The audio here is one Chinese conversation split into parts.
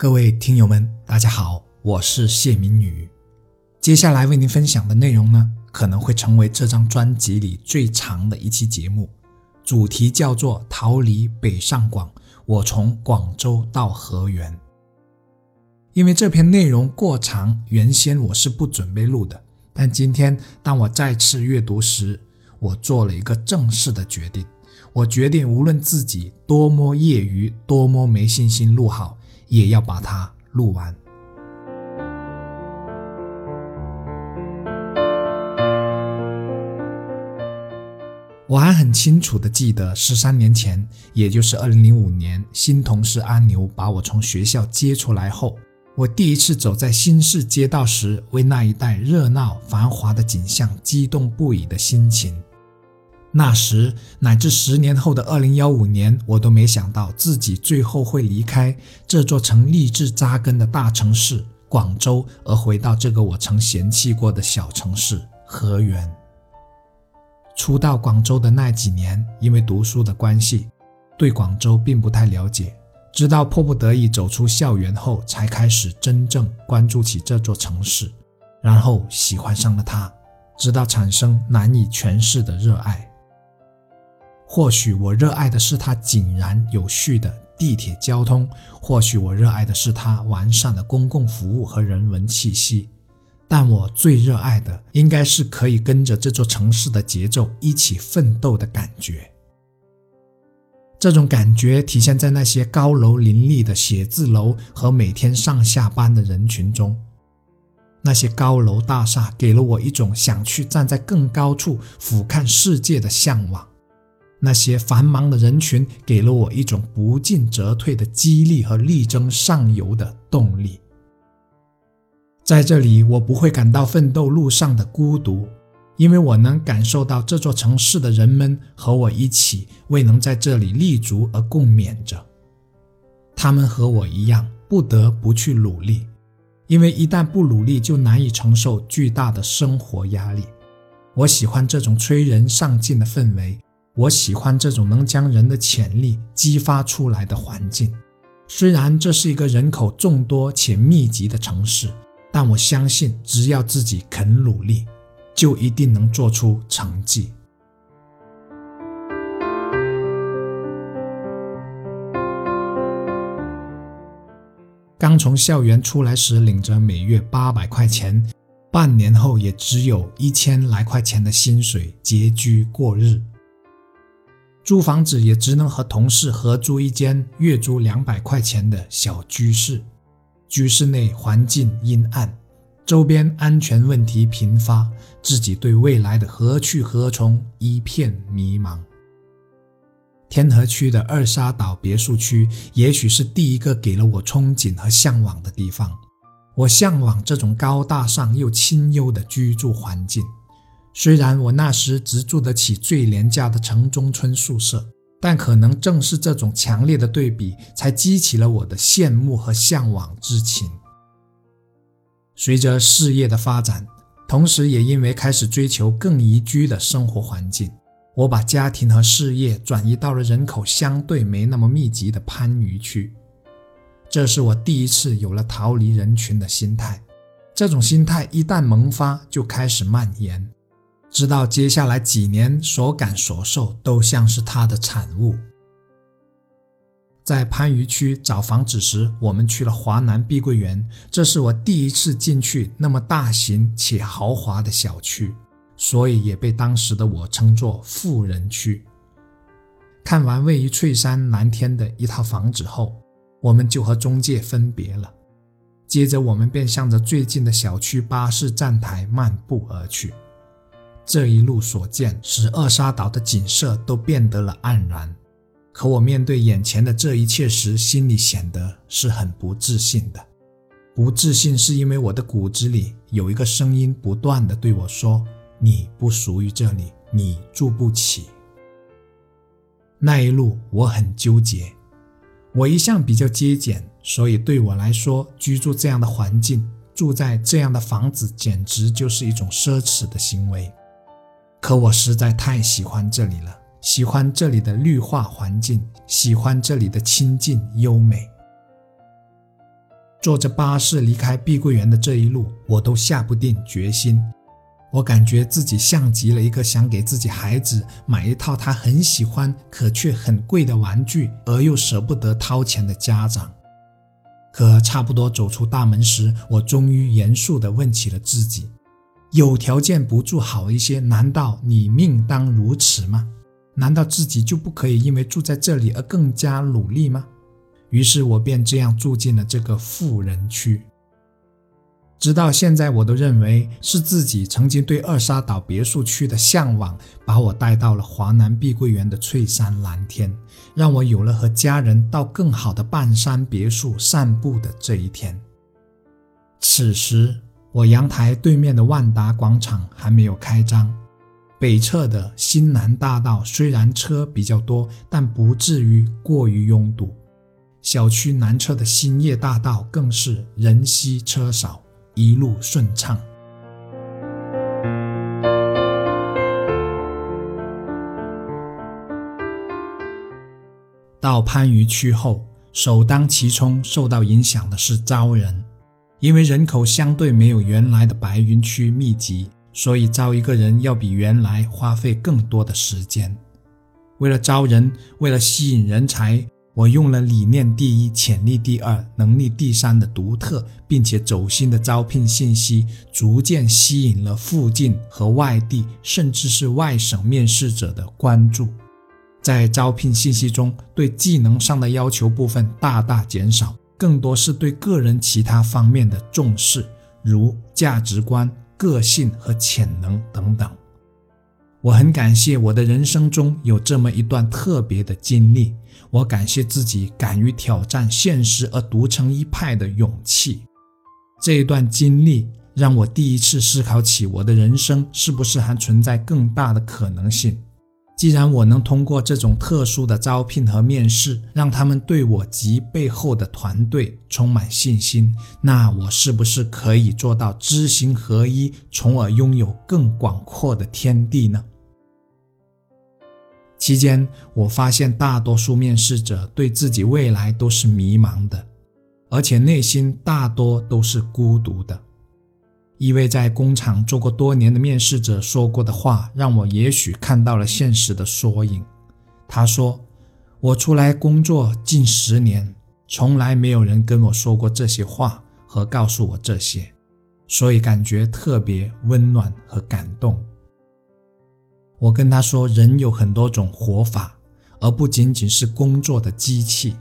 各位听友们，大家好，我是谢明宇。接下来为您分享的内容呢，可能会成为这张专辑里最长的一期节目，主题叫做“逃离北上广，我从广州到河源”。因为这篇内容过长，原先我是不准备录的，但今天当我再次阅读时，我做了一个正式的决定。我决定，无论自己多么业余，多么没信心录好，也要把它录完。我还很清楚的记得，十三年前，也就是二零零五年，新同事阿牛把我从学校接出来后，我第一次走在新市街道时，为那一带热闹繁华的景象激动不已的心情。那时乃至十年后的二零幺五年，我都没想到自己最后会离开这座曾立志扎根的大城市广州，而回到这个我曾嫌弃过的小城市河源。初到广州的那几年，因为读书的关系，对广州并不太了解，直到迫不得已走出校园后，才开始真正关注起这座城市，然后喜欢上了它，直到产生难以诠释的热爱。或许我热爱的是它井然有序的地铁交通，或许我热爱的是它完善的公共服务和人文气息，但我最热爱的应该是可以跟着这座城市的节奏一起奋斗的感觉。这种感觉体现在那些高楼林立的写字楼和每天上下班的人群中，那些高楼大厦给了我一种想去站在更高处俯瞰世界的向往。那些繁忙的人群给了我一种不进则退的激励和力争上游的动力。在这里，我不会感到奋斗路上的孤独，因为我能感受到这座城市的人们和我一起为能在这里立足而共勉着。他们和我一样，不得不去努力，因为一旦不努力，就难以承受巨大的生活压力。我喜欢这种催人上进的氛围。我喜欢这种能将人的潜力激发出来的环境。虽然这是一个人口众多且密集的城市，但我相信，只要自己肯努力，就一定能做出成绩。刚从校园出来时，领着每月八百块钱，半年后也只有一千来块钱的薪水，拮据过日。租房子也只能和同事合租一间月租两百块钱的小居室，居室内环境阴暗，周边安全问题频发，自己对未来的何去何从一片迷茫。天河区的二沙岛别墅区，也许是第一个给了我憧憬和向往的地方。我向往这种高大上又清幽的居住环境。虽然我那时只住得起最廉价的城中村宿舍，但可能正是这种强烈的对比，才激起了我的羡慕和向往之情。随着事业的发展，同时也因为开始追求更宜居的生活环境，我把家庭和事业转移到了人口相对没那么密集的番禺区。这是我第一次有了逃离人群的心态。这种心态一旦萌发，就开始蔓延。知道接下来几年所感所受都像是他的产物。在番禺区找房子时，我们去了华南碧桂园，这是我第一次进去那么大型且豪华的小区，所以也被当时的我称作富人区。看完位于翠山蓝天的一套房子后，我们就和中介分别了。接着，我们便向着最近的小区巴士站台漫步而去。这一路所见，使二沙岛的景色都变得了黯然。可我面对眼前的这一切时，心里显得是很不自信的。不自信是因为我的骨子里有一个声音不断的对我说：“你不属于这里，你住不起。”那一路我很纠结。我一向比较节俭，所以对我来说，居住这样的环境，住在这样的房子，简直就是一种奢侈的行为。可我实在太喜欢这里了，喜欢这里的绿化环境，喜欢这里的清静优美。坐着巴士离开碧桂园的这一路，我都下不定决心。我感觉自己像极了一个想给自己孩子买一套他很喜欢可却很贵的玩具，而又舍不得掏钱的家长。可差不多走出大门时，我终于严肃地问起了自己：有条件不住好一些，难道你命当如此吗？难道自己就不可以因为住在这里而更加努力吗？于是我便这样住进了这个富人区。直到现在，我都认为是自己曾经对二沙岛别墅区的向往，把我带到了华南碧桂园的翠山蓝天，让我有了和家人到更好的半山别墅散步的这一天。此时，我阳台对面的万达广场还没有开张，北侧的新南大道虽然车比较多，但不至于过于拥堵。小区南侧的兴业大道更是人稀车少。一路顺畅。到番禺区后，首当其冲受到影响的是招人，因为人口相对没有原来的白云区密集，所以招一个人要比原来花费更多的时间。为了招人，为了吸引人才。我用了理念第一、潜力第二、能力第三的独特并且走心的招聘信息，逐渐吸引了附近和外地甚至是外省面试者的关注。在招聘信息中，对技能上的要求部分大大减少，更多是对个人其他方面的重视，如价值观、个性和潜能等等。我很感谢我的人生中有这么一段特别的经历，我感谢自己敢于挑战现实而独成一派的勇气。这一段经历让我第一次思考起我的人生是不是还存在更大的可能性。既然我能通过这种特殊的招聘和面试让他们对我及背后的团队充满信心，那我是不是可以做到知行合一，从而拥有更广阔的天地呢？期间，我发现大多数面试者对自己未来都是迷茫的，而且内心大多都是孤独的。一位在工厂做过多年的面试者说过的话，让我也许看到了现实的缩影。他说：“我出来工作近十年，从来没有人跟我说过这些话和告诉我这些，所以感觉特别温暖和感动。”我跟他说：“人有很多种活法，而不仅仅是工作的机器。”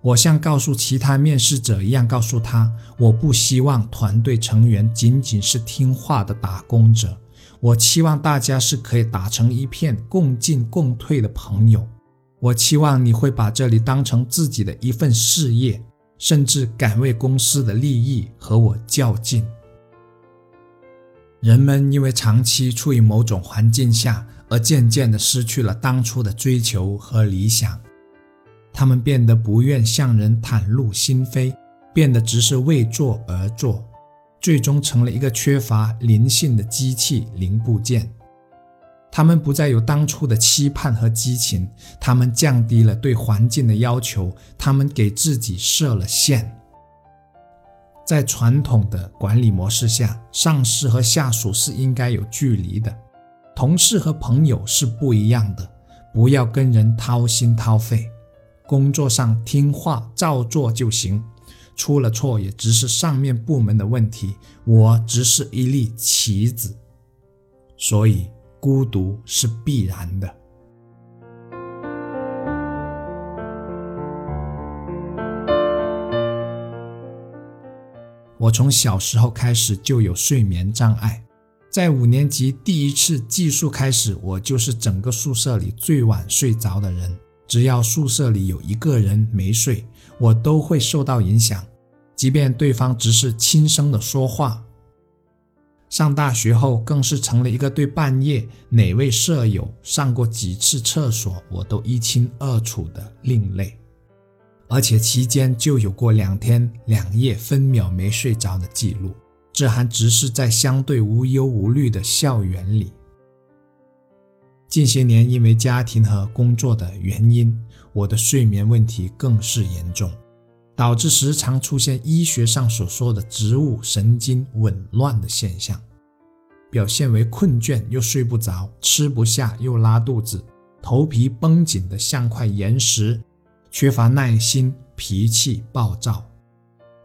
我像告诉其他面试者一样告诉他，我不希望团队成员仅仅是听话的打工者，我期望大家是可以打成一片、共进共退的朋友。我期望你会把这里当成自己的一份事业，甚至敢为公司的利益和我较劲。人们因为长期处于某种环境下，而渐渐地失去了当初的追求和理想。他们变得不愿向人袒露心扉，变得只是为做而做，最终成了一个缺乏灵性的机器零部件。他们不再有当初的期盼和激情，他们降低了对环境的要求，他们给自己设了限。在传统的管理模式下，上司和下属是应该有距离的，同事和朋友是不一样的，不要跟人掏心掏肺。工作上听话照做就行，出了错也只是上面部门的问题，我只是一粒棋子，所以孤独是必然的。我从小时候开始就有睡眠障碍，在五年级第一次寄宿开始，我就是整个宿舍里最晚睡着的人。只要宿舍里有一个人没睡，我都会受到影响，即便对方只是轻声的说话。上大学后，更是成了一个对半夜哪位舍友上过几次厕所我都一清二楚的另类，而且期间就有过两天两夜分秒没睡着的记录，这还只是在相对无忧无虑的校园里。近些年，因为家庭和工作的原因，我的睡眠问题更是严重。导致时常出现医学上所说的植物神经紊乱的现象，表现为困倦又睡不着，吃不下又拉肚子，头皮绷紧的像块岩石，缺乏耐心，脾气暴躁。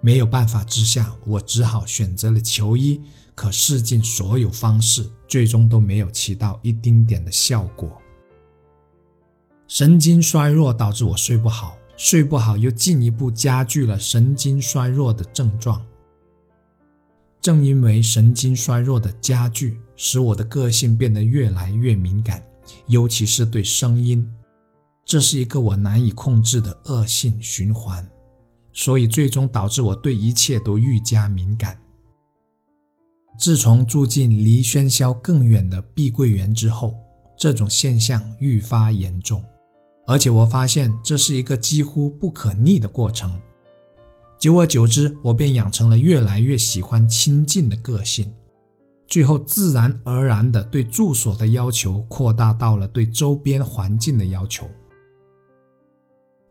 没有办法之下，我只好选择了求医。可试尽所有方式，最终都没有起到一丁点的效果。神经衰弱导致我睡不好，睡不好又进一步加剧了神经衰弱的症状。正因为神经衰弱的加剧，使我的个性变得越来越敏感，尤其是对声音，这是一个我难以控制的恶性循环。所以，最终导致我对一切都愈加敏感。自从住进离喧嚣更远的碧桂园之后，这种现象愈发严重，而且我发现这是一个几乎不可逆的过程。久而久之，我便养成了越来越喜欢亲近的个性，最后自然而然地对住所的要求扩大到了对周边环境的要求。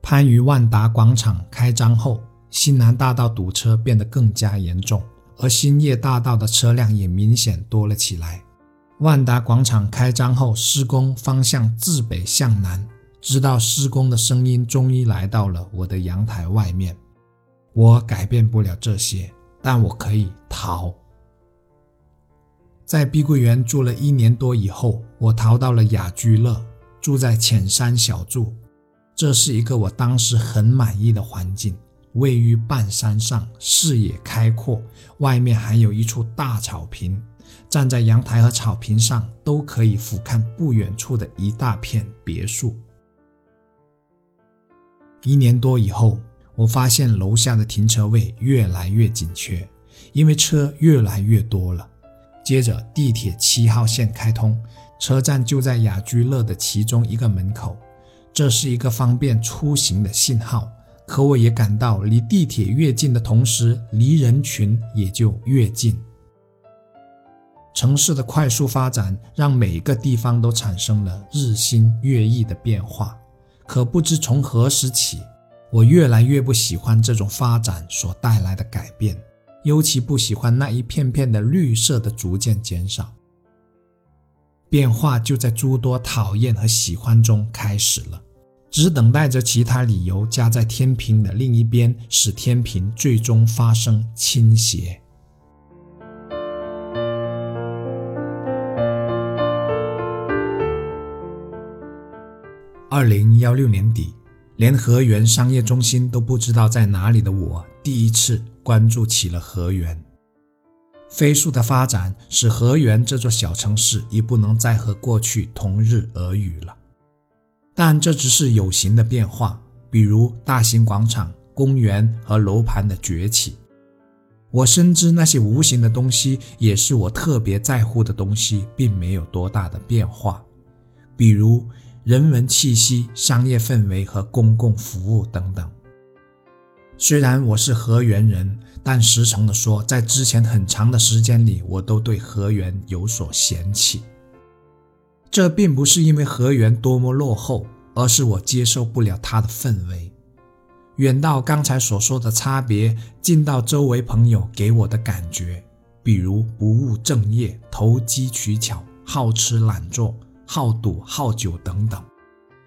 番禺万达广场开张后，新南大道堵车变得更加严重，而兴业大道的车辆也明显多了起来。万达广场开张后，施工方向自北向南，直到施工的声音终于来到了我的阳台外面。我改变不了这些，但我可以逃。在碧桂园住了一年多以后，我逃到了雅居乐，住在浅山小筑。这是一个我当时很满意的环境，位于半山上，视野开阔，外面还有一处大草坪，站在阳台和草坪上都可以俯瞰不远处的一大片别墅。一年多以后，我发现楼下的停车位越来越紧缺，因为车越来越多了。接着，地铁七号线开通，车站就在雅居乐的其中一个门口。这是一个方便出行的信号，可我也感到离地铁越近的同时，离人群也就越近。城市的快速发展让每个地方都产生了日新月异的变化，可不知从何时起，我越来越不喜欢这种发展所带来的改变，尤其不喜欢那一片片的绿色的逐渐减少。变化就在诸多讨厌和喜欢中开始了，只等待着其他理由加在天平的另一边，使天平最终发生倾斜。二零幺六年底，连河源商业中心都不知道在哪里的我，第一次关注起了河源。飞速的发展使河源这座小城市已不能再和过去同日而语了，但这只是有形的变化，比如大型广场、公园和楼盘的崛起。我深知那些无形的东西也是我特别在乎的东西，并没有多大的变化，比如人文气息、商业氛围和公共服务等等。虽然我是河源人。但实诚地说，在之前很长的时间里，我都对河源有所嫌弃。这并不是因为河源多么落后，而是我接受不了它的氛围。远到刚才所说的差别，近到周围朋友给我的感觉，比如不务正业、投机取巧、好吃懒做、好赌好酒等等，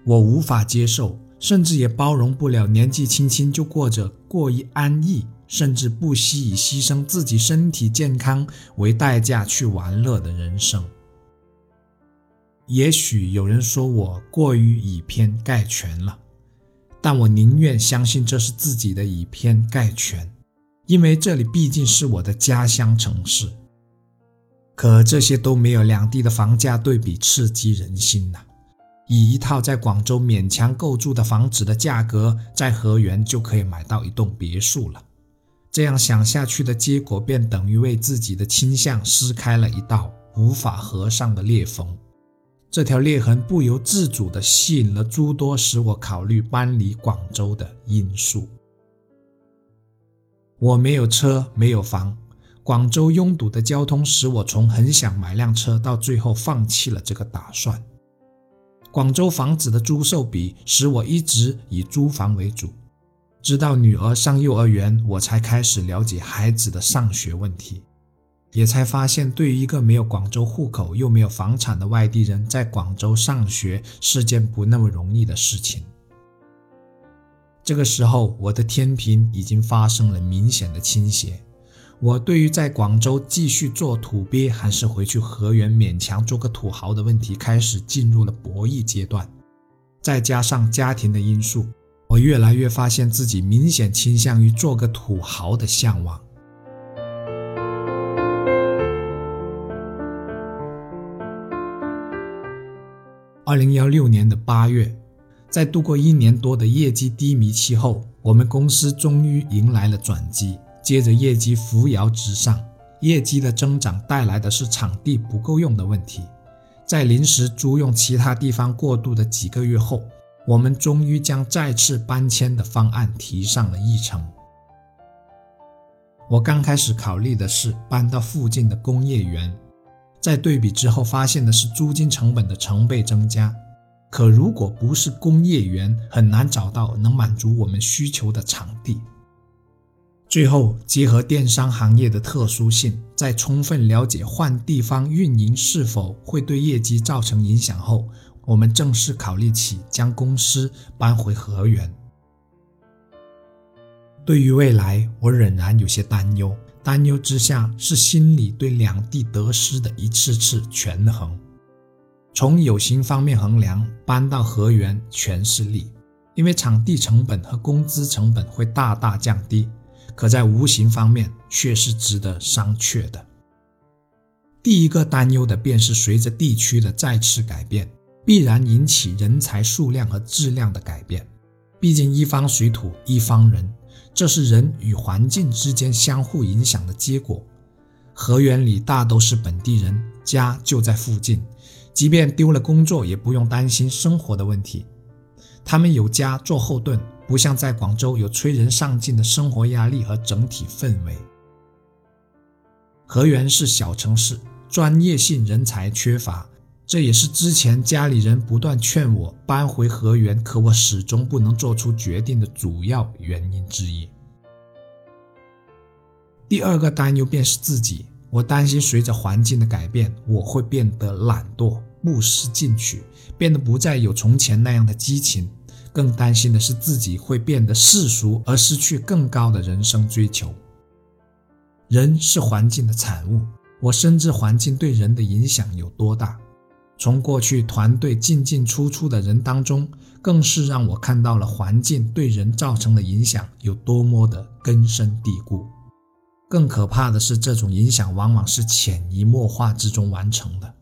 我无法接受，甚至也包容不了年纪轻轻就过着过于安逸。甚至不惜以牺牲自己身体健康为代价去玩乐的人生。也许有人说我过于以偏概全了，但我宁愿相信这是自己的以偏概全，因为这里毕竟是我的家乡城市。可这些都没有两地的房价对比刺激人心呐！以一套在广州勉强够住的房子的价格，在河源就可以买到一栋别墅了。这样想下去的结果，便等于为自己的倾向撕开了一道无法合上的裂缝。这条裂痕不由自主地吸引了诸多使我考虑搬离广州的因素。我没有车，没有房，广州拥堵的交通使我从很想买辆车，到最后放弃了这个打算。广州房子的租售比使我一直以租房为主。直到女儿上幼儿园，我才开始了解孩子的上学问题，也才发现，对于一个没有广州户口又没有房产的外地人，在广州上学是件不那么容易的事情。这个时候，我的天平已经发生了明显的倾斜。我对于在广州继续做土鳖，还是回去河源勉强做个土豪的问题，开始进入了博弈阶段。再加上家庭的因素。我越来越发现自己明显倾向于做个土豪的向往。二零幺六年的八月，在度过一年多的业绩低迷期后，我们公司终于迎来了转机。接着业绩扶摇直上，业绩的增长带来的是场地不够用的问题。在临时租用其他地方过渡的几个月后。我们终于将再次搬迁的方案提上了议程。我刚开始考虑的是搬到附近的工业园，在对比之后发现的是租金成本的成倍增加。可如果不是工业园，很难找到能满足我们需求的场地。最后，结合电商行业的特殊性，在充分了解换地方运营是否会对业绩造成影响后。我们正式考虑起将公司搬回河源。对于未来，我仍然有些担忧。担忧之下，是心里对两地得失的一次次权衡。从有形方面衡量，搬到河源全是利，因为场地成本和工资成本会大大降低；可在无形方面，却是值得商榷的。第一个担忧的便是随着地区的再次改变。必然引起人才数量和质量的改变。毕竟一方水土一方人，这是人与环境之间相互影响的结果。河源里大都是本地人，家就在附近，即便丢了工作，也不用担心生活的问题。他们有家做后盾，不像在广州有催人上进的生活压力和整体氛围。河源是小城市，专业性人才缺乏。这也是之前家里人不断劝我搬回河源，可我始终不能做出决定的主要原因之一。第二个担忧便是自己，我担心随着环境的改变，我会变得懒惰、不思进取，变得不再有从前那样的激情。更担心的是自己会变得世俗，而失去更高的人生追求。人是环境的产物，我深知环境对人的影响有多大。从过去团队进进出出的人当中，更是让我看到了环境对人造成的影响有多么的根深蒂固。更可怕的是，这种影响往往是潜移默化之中完成的。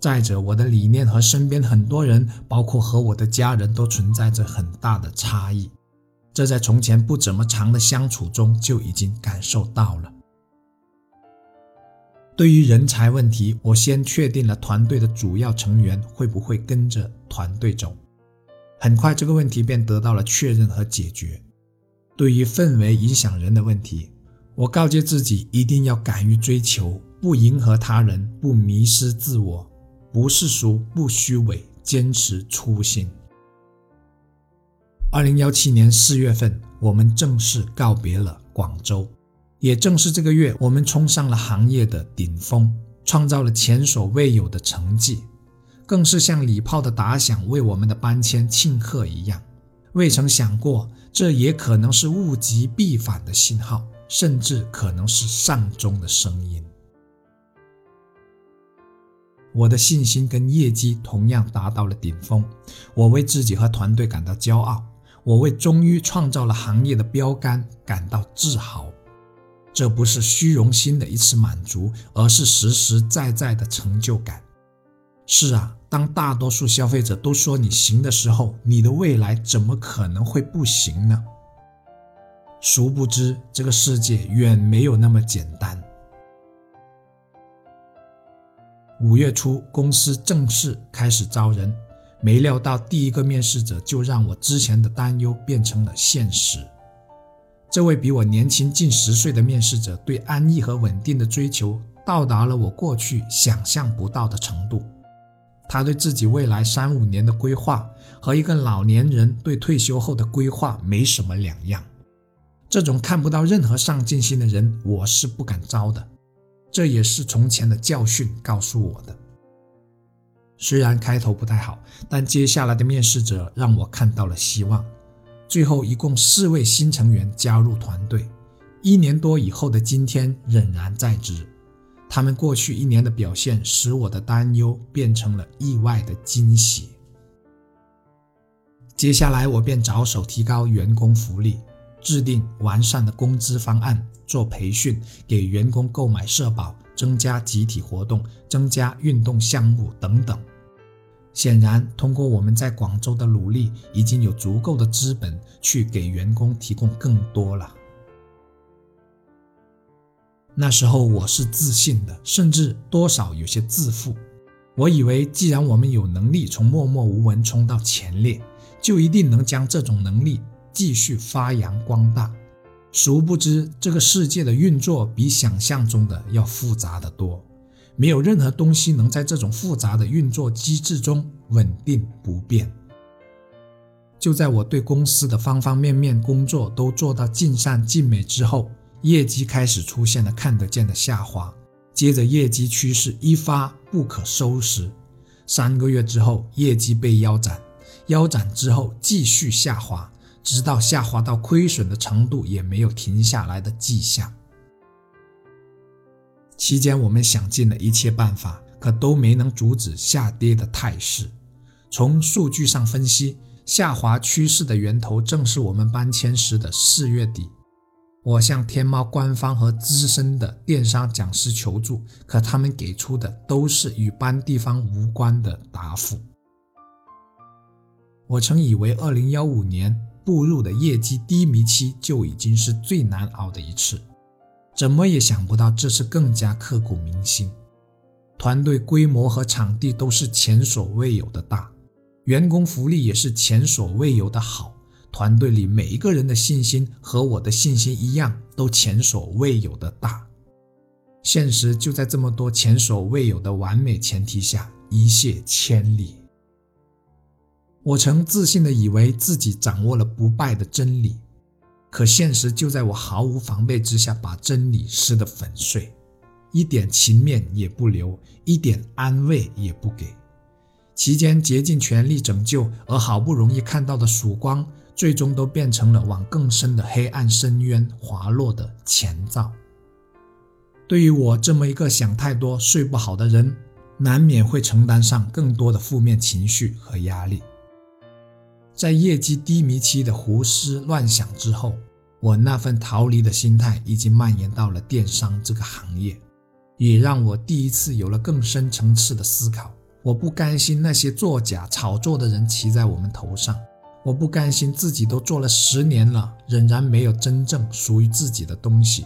再者，我的理念和身边很多人，包括和我的家人都存在着很大的差异，这在从前不怎么长的相处中就已经感受到了。对于人才问题，我先确定了团队的主要成员会不会跟着团队走。很快，这个问题便得到了确认和解决。对于氛围影响人的问题，我告诫自己一定要敢于追求，不迎合他人，不迷失自我，不世俗，不虚伪，坚持初心。二零幺七年四月份，我们正式告别了广州。也正是这个月，我们冲上了行业的顶峰，创造了前所未有的成绩，更是像礼炮的打响为我们的搬迁庆贺一样。未曾想过，这也可能是物极必反的信号，甚至可能是善终的声音。我的信心跟业绩同样达到了顶峰，我为自己和团队感到骄傲，我为终于创造了行业的标杆感到自豪。这不是虚荣心的一次满足，而是实实在在的成就感。是啊，当大多数消费者都说你行的时候，你的未来怎么可能会不行呢？殊不知，这个世界远没有那么简单。五月初，公司正式开始招人，没料到第一个面试者就让我之前的担忧变成了现实。这位比我年轻近十岁的面试者，对安逸和稳定的追求，到达了我过去想象不到的程度。他对自己未来三五年的规划和一个老年人对退休后的规划没什么两样。这种看不到任何上进心的人，我是不敢招的。这也是从前的教训告诉我的。虽然开头不太好，但接下来的面试者让我看到了希望。最后一共四位新成员加入团队，一年多以后的今天仍然在职。他们过去一年的表现使我的担忧变成了意外的惊喜。接下来我便着手提高员工福利，制定完善的工资方案，做培训，给员工购买社保，增加集体活动，增加运动项目等等。显然，通过我们在广州的努力，已经有足够的资本去给员工提供更多了。那时候我是自信的，甚至多少有些自负。我以为，既然我们有能力从默默无闻冲到前列，就一定能将这种能力继续发扬光大。殊不知，这个世界的运作比想象中的要复杂的多。没有任何东西能在这种复杂的运作机制中稳定不变。就在我对公司的方方面面工作都做到尽善尽美之后，业绩开始出现了看得见的下滑，接着业绩趋势一发不可收拾。三个月之后，业绩被腰斩，腰斩之后继续下滑，直到下滑到亏损的程度也没有停下来的迹象。期间，我们想尽了一切办法，可都没能阻止下跌的态势。从数据上分析，下滑趋势的源头正是我们搬迁时的四月底。我向天猫官方和资深的电商讲师求助，可他们给出的都是与搬地方无关的答复。我曾以为2015年步入的业绩低迷期就已经是最难熬的一次。怎么也想不到，这次更加刻骨铭心。团队规模和场地都是前所未有的大，员工福利也是前所未有的好。团队里每一个人的信心和我的信心一样，都前所未有的大。现实就在这么多前所未有的完美前提下一泻千里。我曾自信地以为自己掌握了不败的真理。可现实就在我毫无防备之下，把真理撕得粉碎，一点情面也不留，一点安慰也不给。期间竭尽全力拯救，而好不容易看到的曙光，最终都变成了往更深的黑暗深渊滑落的前兆。对于我这么一个想太多、睡不好的人，难免会承担上更多的负面情绪和压力。在业绩低迷期的胡思乱想之后，我那份逃离的心态已经蔓延到了电商这个行业，也让我第一次有了更深层次的思考。我不甘心那些作假炒作的人骑在我们头上，我不甘心自己都做了十年了，仍然没有真正属于自己的东西，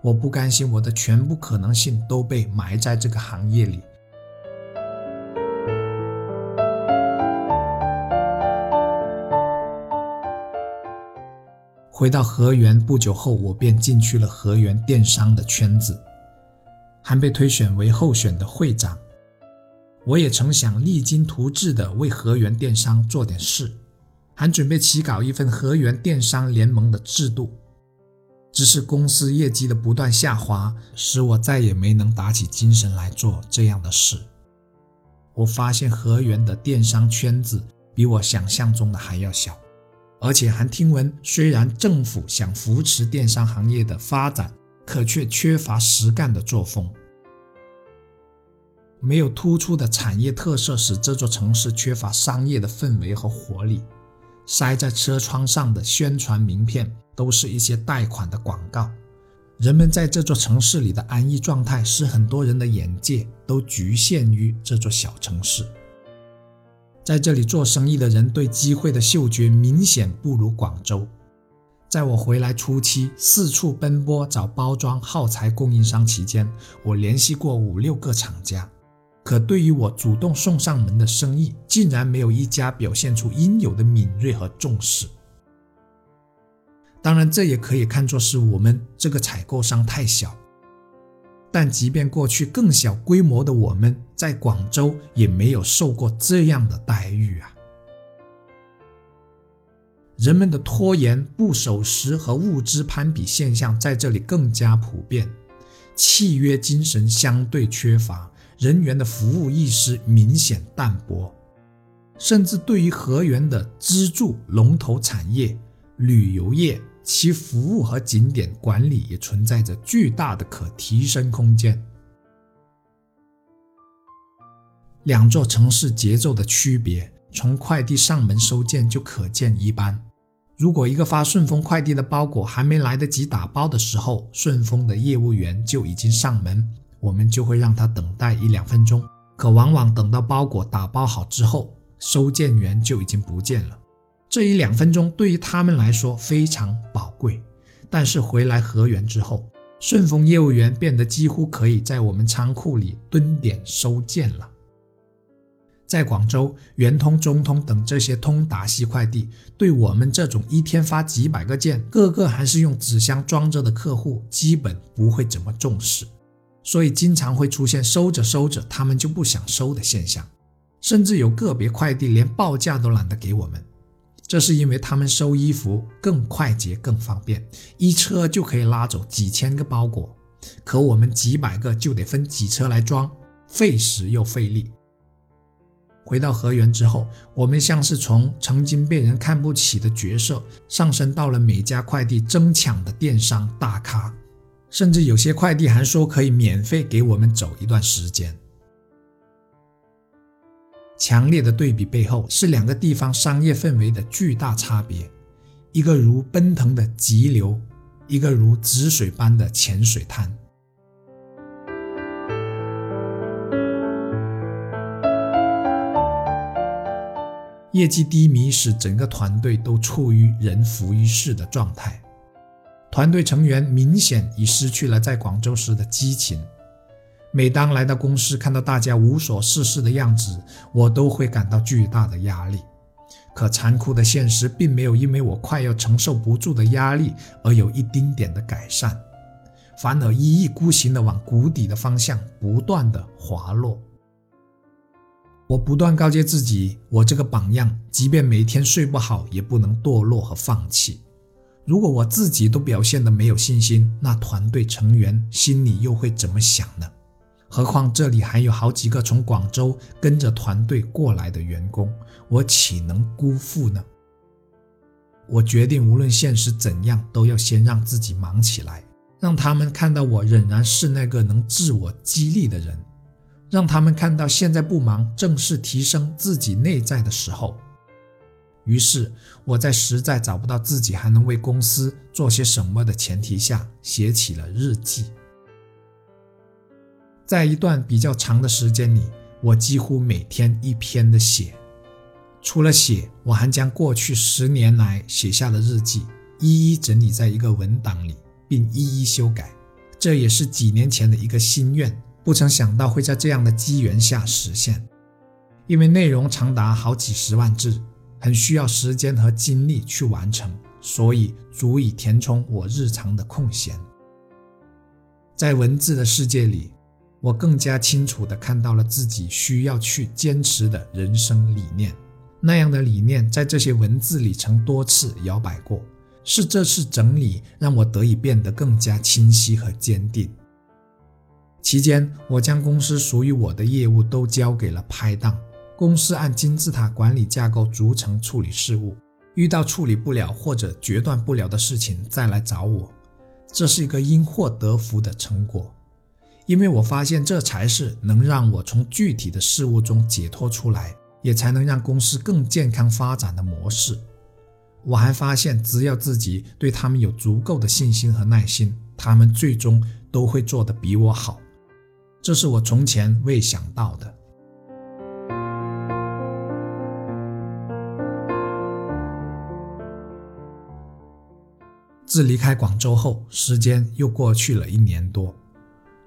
我不甘心我的全部可能性都被埋在这个行业里。回到河源不久后，我便进去了河源电商的圈子，还被推选为候选的会长。我也曾想励精图治地为河源电商做点事，还准备起稿一份河源电商联盟的制度。只是公司业绩的不断下滑，使我再也没能打起精神来做这样的事。我发现河源的电商圈子比我想象中的还要小。而且还听闻，虽然政府想扶持电商行业的发展，可却缺乏实干的作风。没有突出的产业特色，使这座城市缺乏商业的氛围和活力。塞在车窗上的宣传名片，都是一些贷款的广告。人们在这座城市里的安逸状态，使很多人的眼界都局限于这座小城市。在这里做生意的人对机会的嗅觉明显不如广州。在我回来初期，四处奔波找包装耗材供应商期间，我联系过五六个厂家，可对于我主动送上门的生意，竟然没有一家表现出应有的敏锐和重视。当然，这也可以看作是我们这个采购商太小。但即便过去更小规模的我们，在广州也没有受过这样的待遇啊！人们的拖延、不守时和物资攀比现象在这里更加普遍，契约精神相对缺乏，人员的服务意识明显淡薄，甚至对于河源的支柱龙头产业旅游业，其服务和景点管理也存在着巨大的可提升空间。两座城市节奏的区别。从快递上门收件就可见一斑。如果一个发顺丰快递的包裹还没来得及打包的时候，顺丰的业务员就已经上门，我们就会让他等待一两分钟。可往往等到包裹打包好之后，收件员就已经不见了。这一两分钟对于他们来说非常宝贵，但是回来河源之后，顺丰业务员变得几乎可以在我们仓库里蹲点收件了。在广州，圆通、中通等这些通达系快递，对我们这种一天发几百个件，个个还是用纸箱装着的客户，基本不会怎么重视，所以经常会出现收着收着他们就不想收的现象，甚至有个别快递连报价都懒得给我们。这是因为他们收衣服更快捷、更方便，一车就可以拉走几千个包裹，可我们几百个就得分几车来装，费时又费力。回到河源之后，我们像是从曾经被人看不起的角色，上升到了每家快递争抢的电商大咖，甚至有些快递还说可以免费给我们走一段时间。强烈的对比背后是两个地方商业氛围的巨大差别，一个如奔腾的急流，一个如止水般的浅水滩。业绩低迷使整个团队都处于人浮于事的状态，团队成员明显已失去了在广州时的激情。每当来到公司看到大家无所事事的样子，我都会感到巨大的压力。可残酷的现实并没有因为我快要承受不住的压力而有一丁点的改善，反而一意孤行地往谷底的方向不断地滑落。我不断告诫自己，我这个榜样，即便每天睡不好，也不能堕落和放弃。如果我自己都表现得没有信心，那团队成员心里又会怎么想呢？何况这里还有好几个从广州跟着团队过来的员工，我岂能辜负呢？我决定，无论现实怎样，都要先让自己忙起来，让他们看到我仍然是那个能自我激励的人。让他们看到，现在不忙正是提升自己内在的时候。于是，我在实在找不到自己还能为公司做些什么的前提下，写起了日记。在一段比较长的时间里，我几乎每天一篇的写。除了写，我还将过去十年来写下的日记一一整理在一个文档里，并一一修改。这也是几年前的一个心愿。不曾想到会在这样的机缘下实现，因为内容长达好几十万字，很需要时间和精力去完成，所以足以填充我日常的空闲。在文字的世界里，我更加清楚地看到了自己需要去坚持的人生理念。那样的理念在这些文字里曾多次摇摆过，是这次整理让我得以变得更加清晰和坚定。期间，我将公司属于我的业务都交给了拍档。公司按金字塔管理架构逐层处理事务，遇到处理不了或者决断不了的事情再来找我。这是一个因祸得福的成果，因为我发现这才是能让我从具体的事物中解脱出来，也才能让公司更健康发展的模式。我还发现，只要自己对他们有足够的信心和耐心，他们最终都会做得比我好。这是我从前未想到的。自离开广州后，时间又过去了一年多，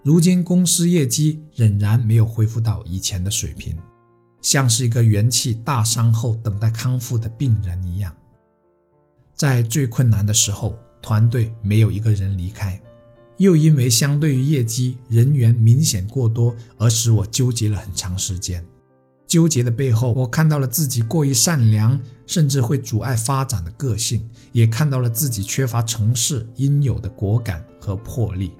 如今公司业绩仍然没有恢复到以前的水平，像是一个元气大伤后等待康复的病人一样。在最困难的时候，团队没有一个人离开。又因为相对于业绩人员明显过多而使我纠结了很长时间。纠结的背后，我看到了自己过于善良，甚至会阻碍发展的个性，也看到了自己缺乏成事应有的果敢和魄力。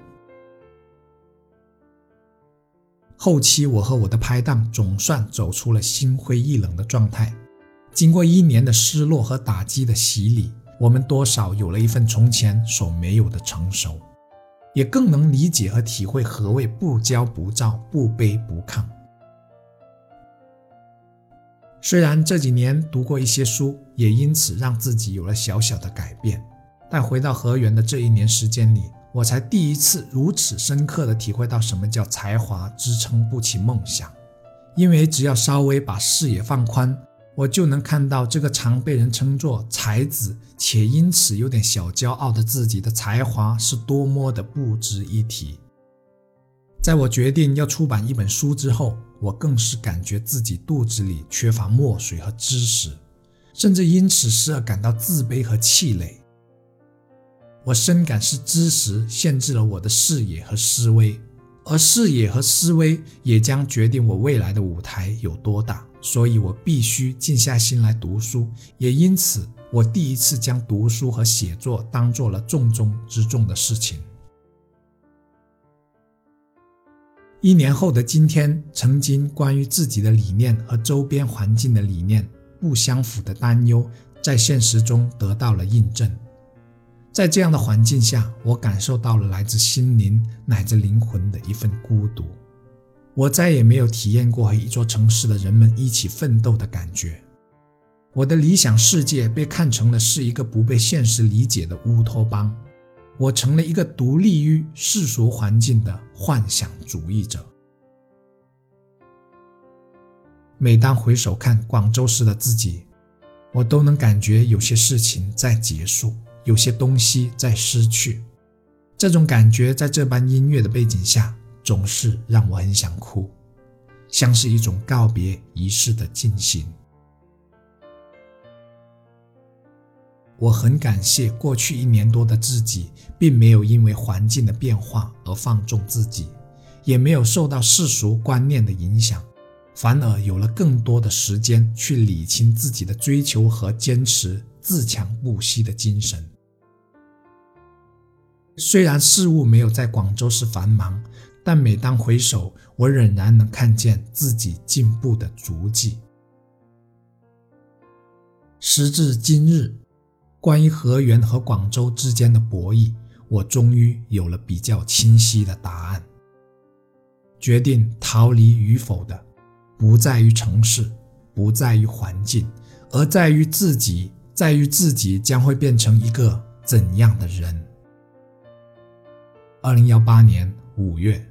后期，我和我的拍档总算走出了心灰意冷的状态。经过一年的失落和打击的洗礼，我们多少有了一份从前所没有的成熟，也更能理解和体会何谓不骄不躁、不卑不亢。虽然这几年读过一些书，也因此让自己有了小小的改变，但回到河源的这一年时间里，我才第一次如此深刻地体会到什么叫才华支撑不起梦想。因为只要稍微把视野放宽，我就能看到这个常被人称作才子，且因此有点小骄傲的自己的才华是多么的不值一提。在我决定要出版一本书之后，我更是感觉自己肚子里缺乏墨水和知识，甚至因此时而感到自卑和气馁。我深感是知识限制了我的视野和思维，而视野和思维也将决定我未来的舞台有多大。所以我必须静下心来读书，也因此，我第一次将读书和写作当做了重中之重的事情。一年后的今天，曾经关于自己的理念和周边环境的理念不相符的担忧，在现实中得到了印证。在这样的环境下，我感受到了来自心灵乃至灵魂的一份孤独。我再也没有体验过和一座城市的人们一起奋斗的感觉。我的理想世界被看成了是一个不被现实理解的乌托邦。我成了一个独立于世俗环境的幻想主义者。每当回首看广州时的自己，我都能感觉有些事情在结束，有些东西在失去。这种感觉在这般音乐的背景下，总是让我很想哭，像是一种告别仪式的进行。我很感谢过去一年多的自己，并没有因为环境的变化而放纵自己，也没有受到世俗观念的影响，反而有了更多的时间去理清自己的追求和坚持自强不息的精神。虽然事物没有在广州市繁忙，但每当回首，我仍然能看见自己进步的足迹。时至今日。关于河源和广州之间的博弈，我终于有了比较清晰的答案。决定逃离与否的，不在于城市，不在于环境，而在于自己，在于自己将会变成一个怎样的人。二零幺八年五月。